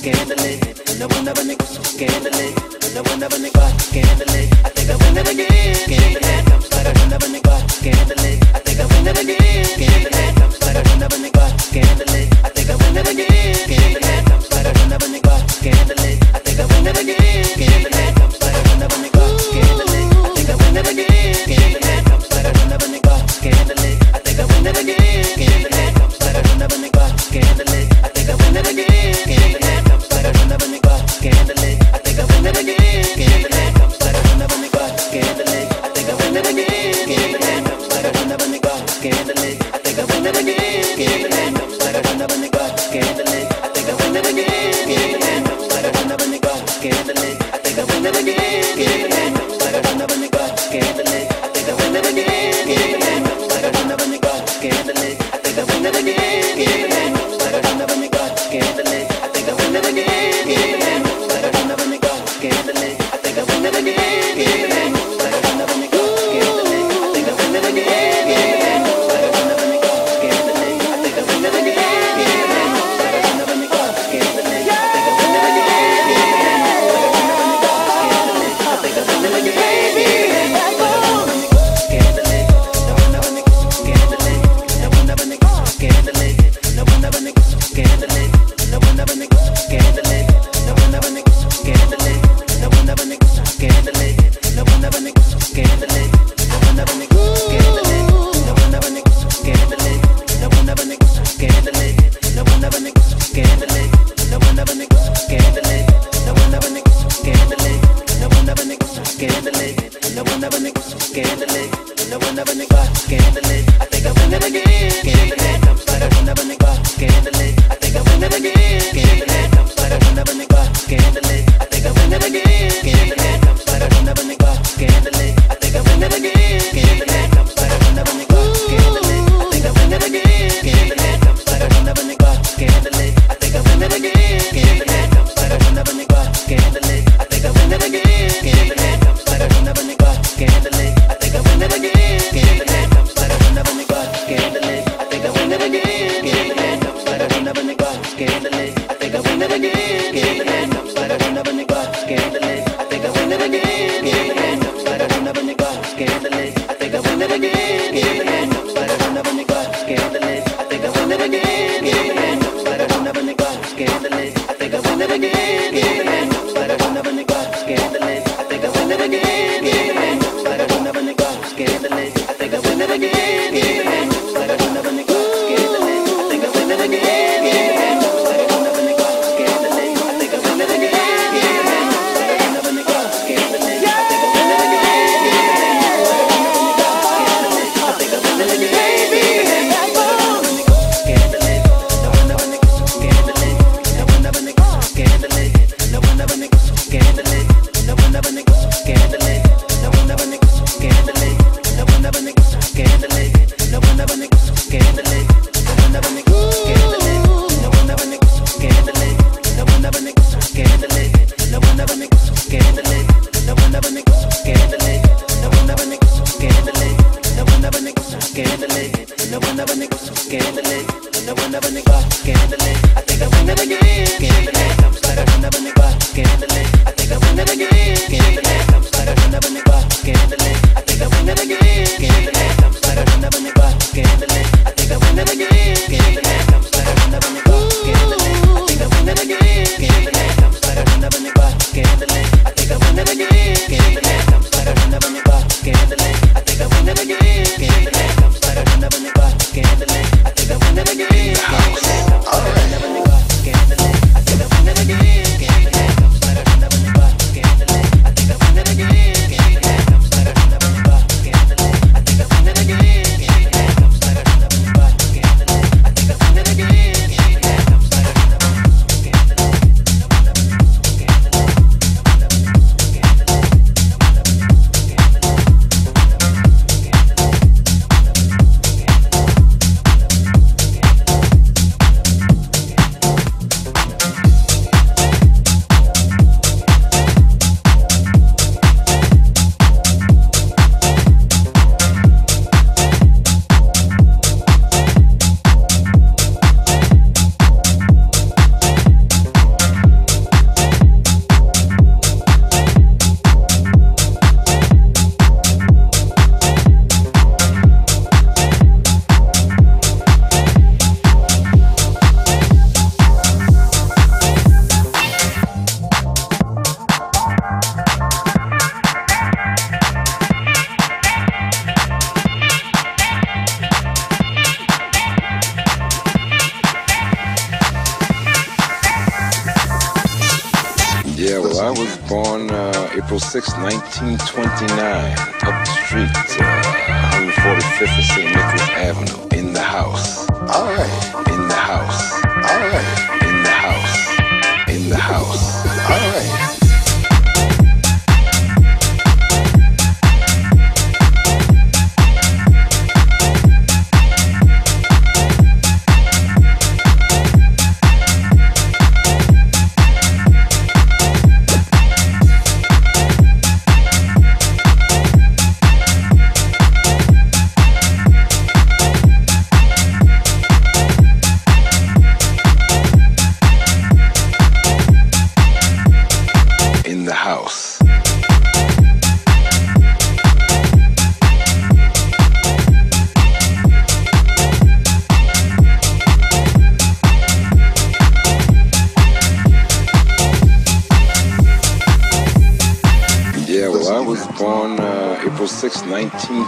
scandalous. No one ever nigga so scandalous. No one ever nigga scandalous. I think I win it again. Scandalous. I'm stuck. I win ever. I think I win it again. Scandalous. I'm stuck. I win ever. I think I win it again. Scandalous. No one ever nigga. Scandalous. I think I'm winning again. never neg- born uh, April 6, 1929, up the street, uh, 145th of St. Nicholas Avenue, in the house. All right. In the house. All right. In the house. In the house.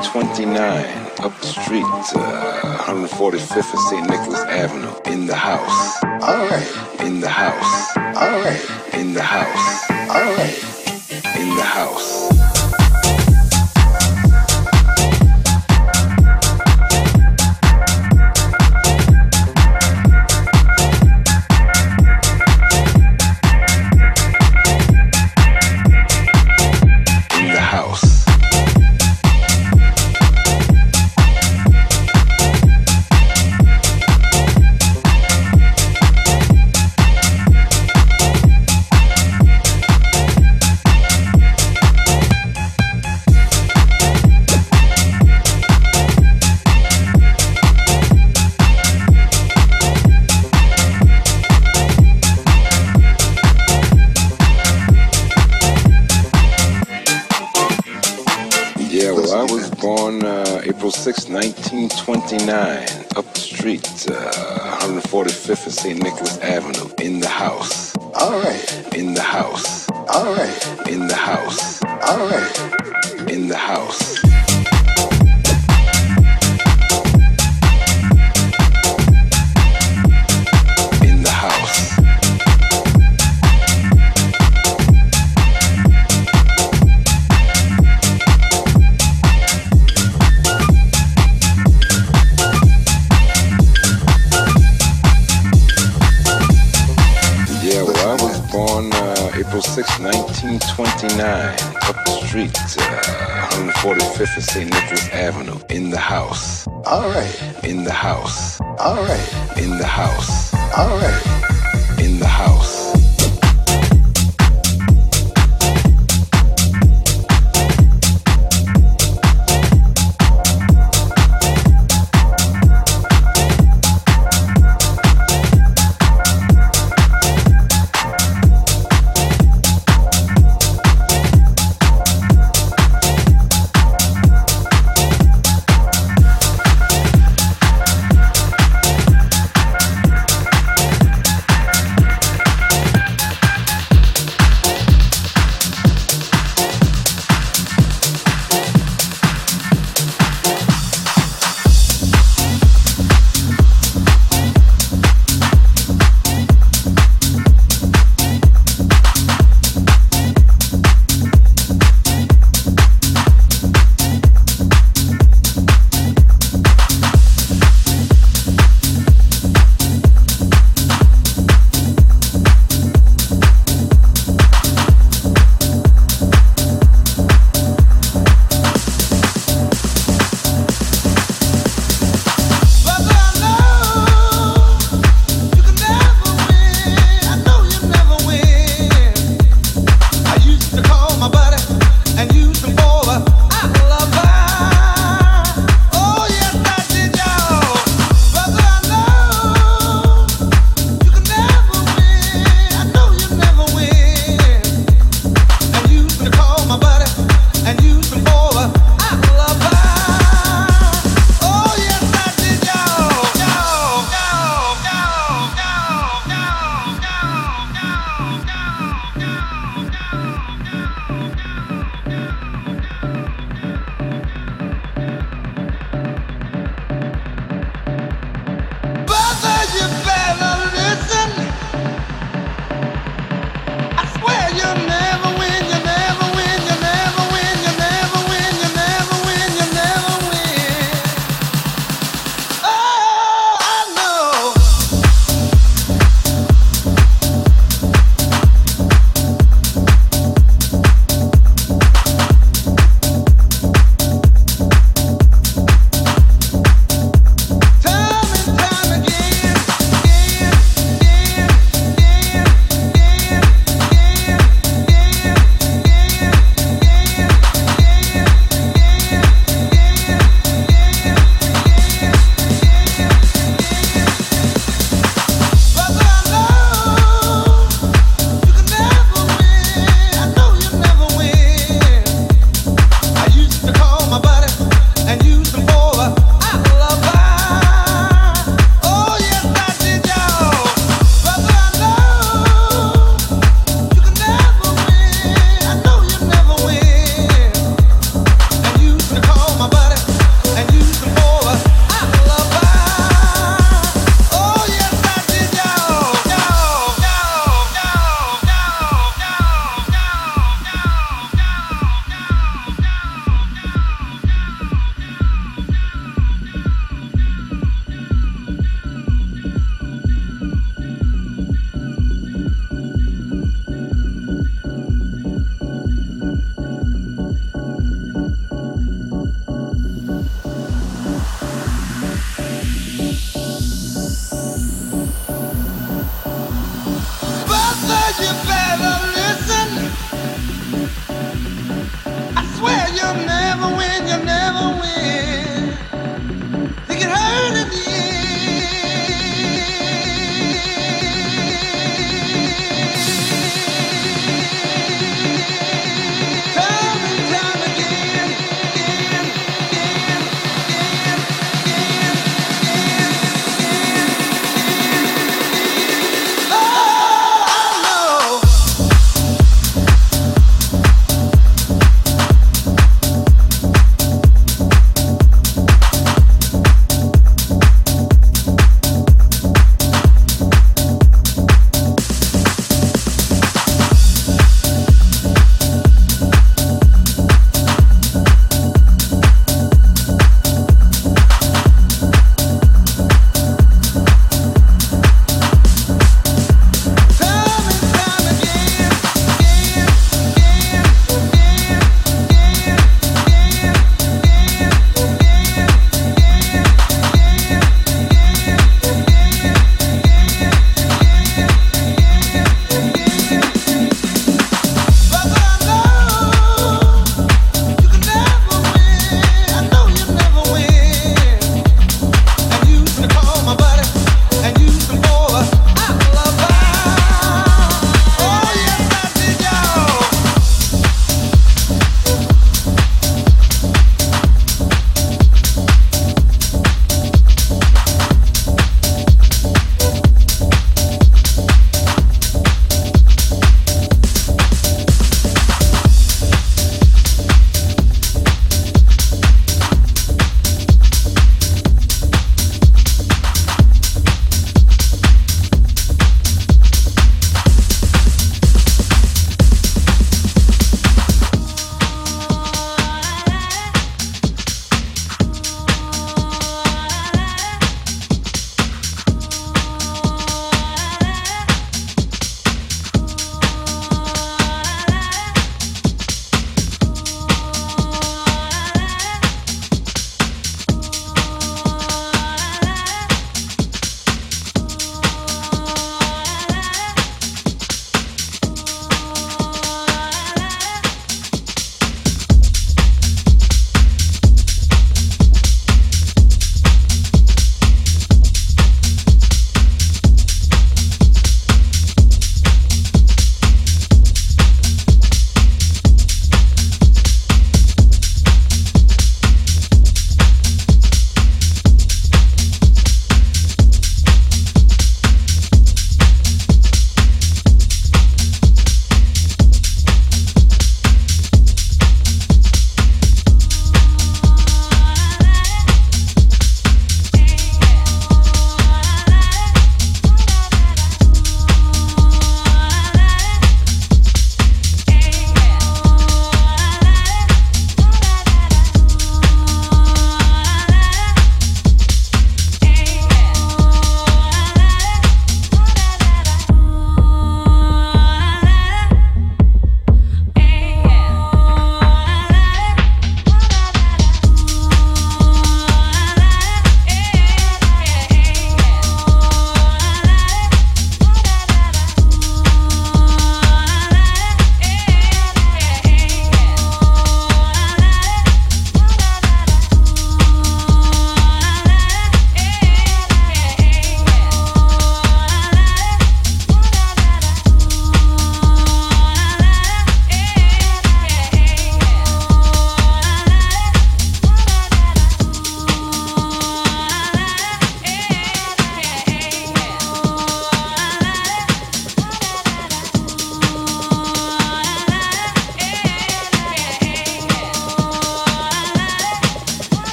1929, up the street, uh, 145th of St. Nicholas Avenue, in the house. All right. In the house. All right. 1929, up the street, uh, 145th of St. 1929, up the street, uh, 145th of St. Nicholas Avenue, in the house. All right. In the house. All right. In the house. All right. In the house.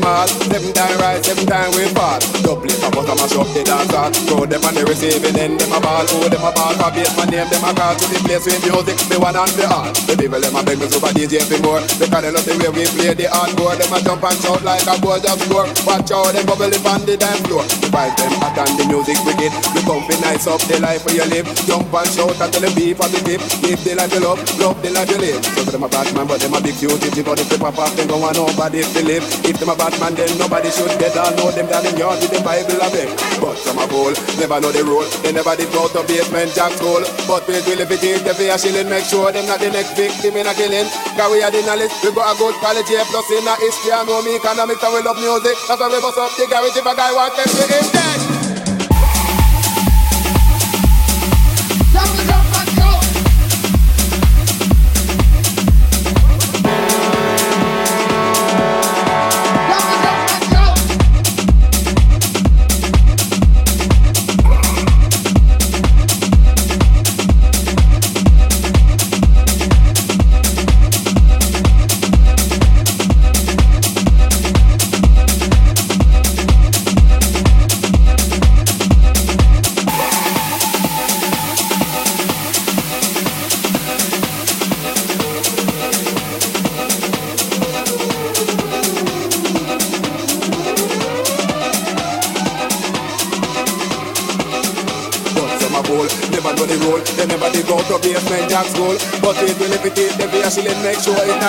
Small. Seven time rise, seven time we fall. Double it, I bust a mash up the dance hall. Throw them on the receiving end, them a ball. Oh, them a ball for baseman name, them a call to the place with music. The one and the all. The people them a beg me super DJ for more. Because they love the way we play the hardcore. Them a jump and shout like a boy just score. Watch out, them bubble on the dance floor. Vibe them hot and the music wicked. We come be nice up the life where you live. Jump and shout until the beat of the tip. Give the life you love, love the life you live. So them a bad man, but them a big cute. If you got the flip up off, them don't want nobody to live. If them a bad man, then nobody should get all know them down in yard with the Bible of it. But some a fool, never know the rule. They never did go to Basement Jaxx school. But we will if it is the fear shilling, make sure them not the next victim in a killing. Cause we are the knowledge, we got a good quality plus in a history and know me economics and we love music. That's why we bust up the garage if a guy wants them to him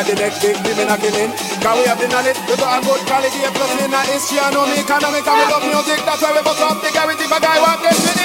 dead. the next big living a killing. Cause we have the knowledge, we got a good quality, plus a history, I know me economic, and we love music, that's why we bust up the if a guy want this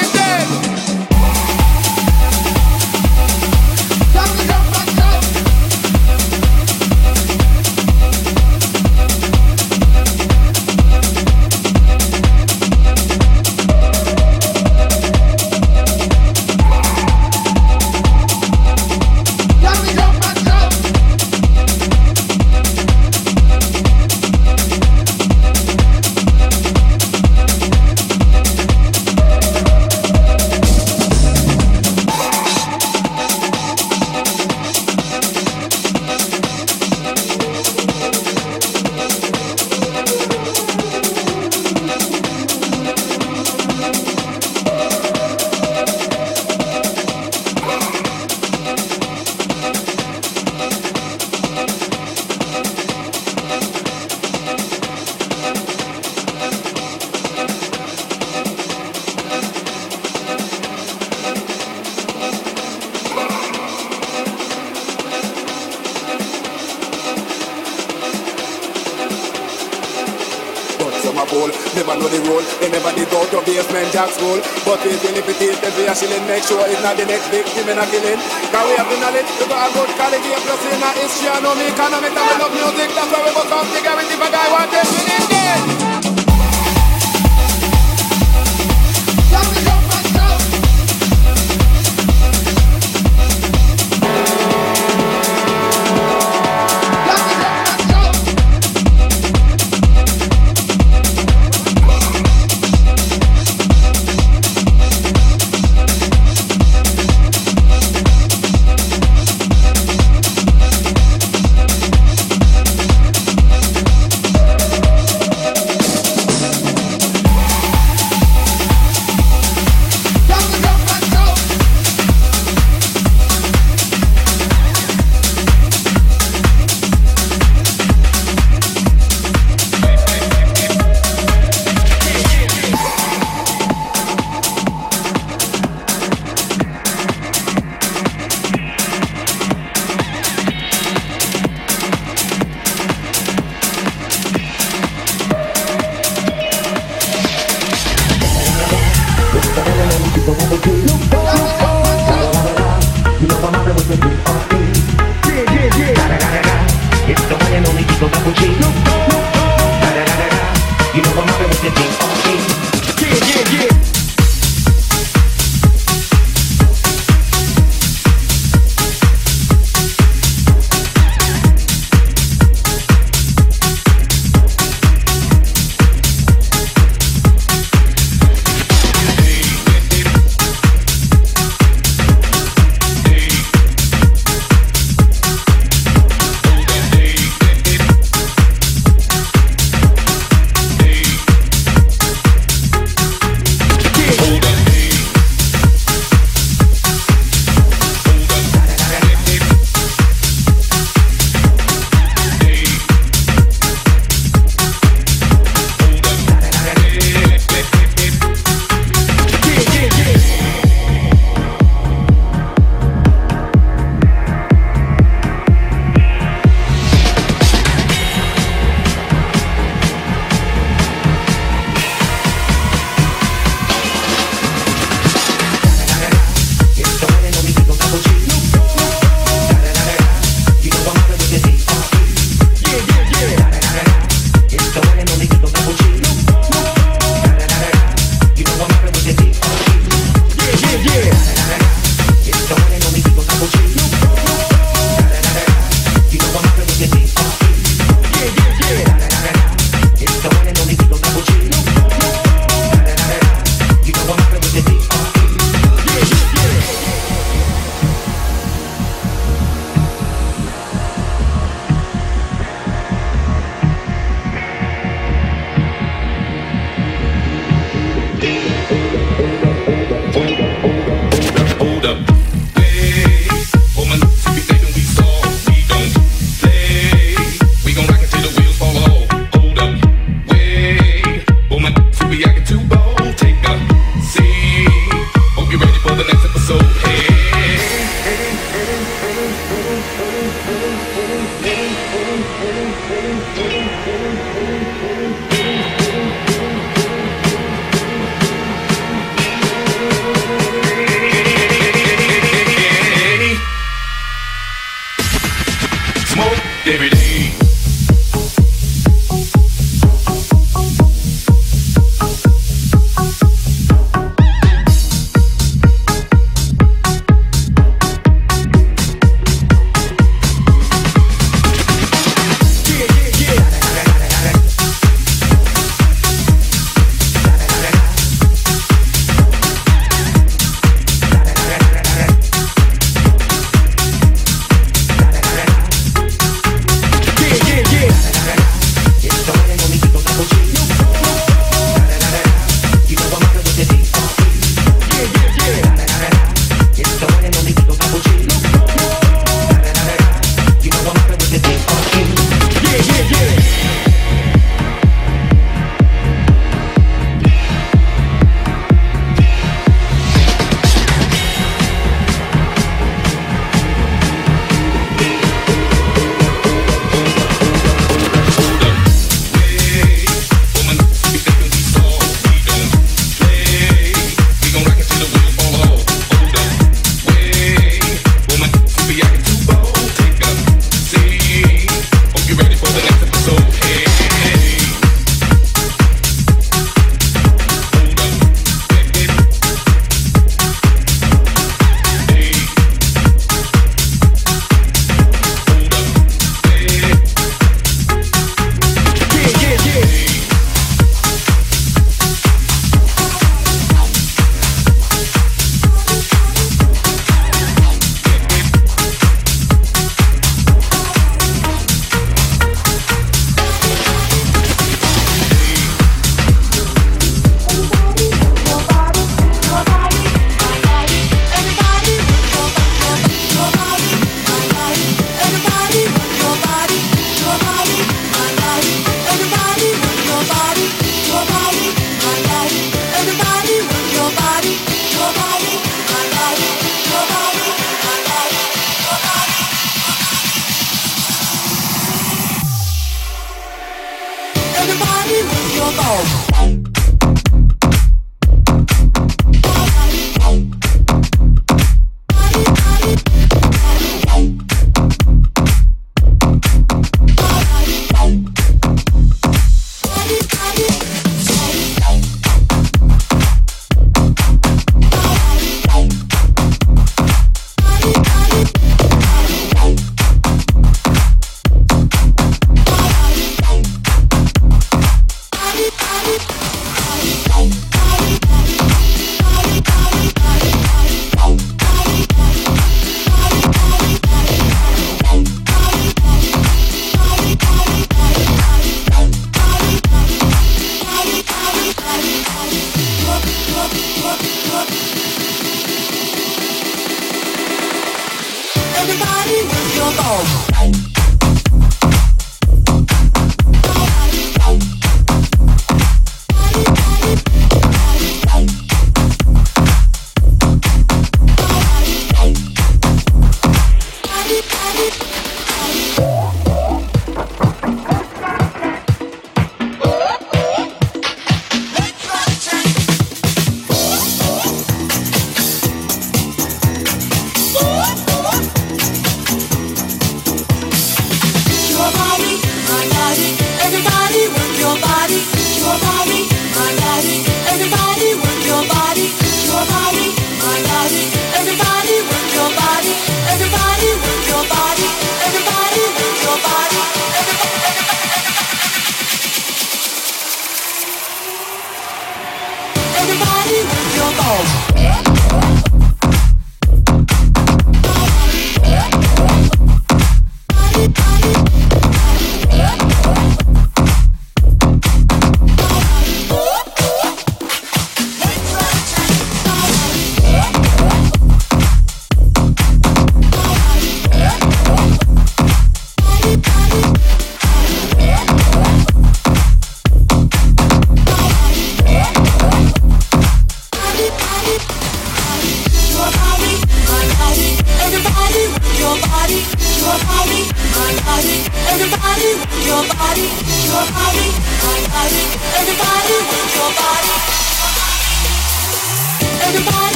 shilling, make sure it's not the next victim in a killing. Cause we have the knowledge, we got a good quality, plus in a history, I know me economics, we love music, that's why we must have the guarantee if a guy want we need